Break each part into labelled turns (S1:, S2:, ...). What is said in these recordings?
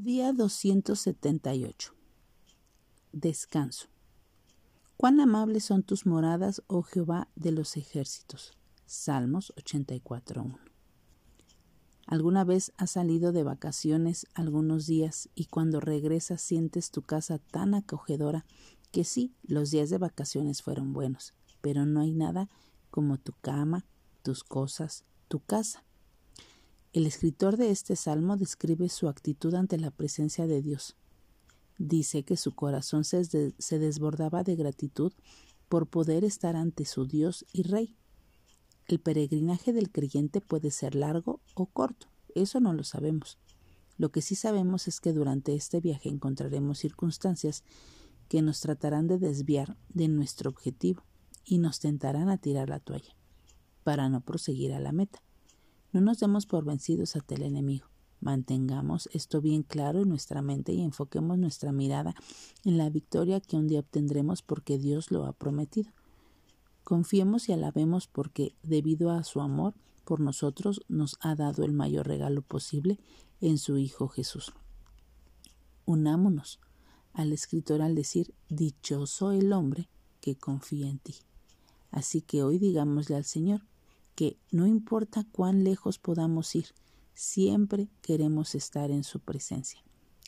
S1: Día 278. Descanso. Cuán amables son tus moradas, oh Jehová de los ejércitos. Salmos 84.1. ¿Alguna vez has salido de vacaciones algunos días y cuando regresas sientes tu casa tan acogedora que sí, los días de vacaciones fueron buenos, pero no hay nada como tu cama, tus cosas, tu casa? El escritor de este salmo describe su actitud ante la presencia de Dios. Dice que su corazón se, desbordaba de gratitud por poder estar ante su Dios y Rey. El peregrinaje del creyente puede ser largo o corto, eso no lo sabemos. Lo que sí sabemos es que durante este viaje encontraremos circunstancias que nos tratarán de desviar de nuestro objetivo y nos tentarán a tirar la toalla para no proseguir a la meta. No nos demos por vencidos ante el enemigo. Mantengamos esto bien claro en nuestra mente y enfoquemos nuestra mirada en la victoria que un día obtendremos porque Dios lo ha prometido. Confiemos y alabemos porque, debido a su amor por nosotros, nos ha dado el mayor regalo posible en su Hijo Jesús. Unámonos al escritor al decir, Dichoso el hombre que confía en ti. Así que hoy digámosle al Señor, que no importa cuán lejos podamos ir, siempre queremos estar en su presencia.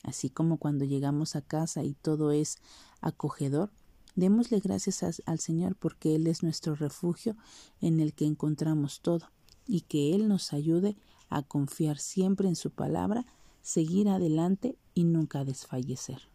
S1: Así como cuando llegamos a casa y todo es acogedor, démosle gracias al Señor porque Él es nuestro refugio en el que encontramos todo y que Él nos ayude a confiar siempre en su palabra, seguir adelante y nunca desfallecer.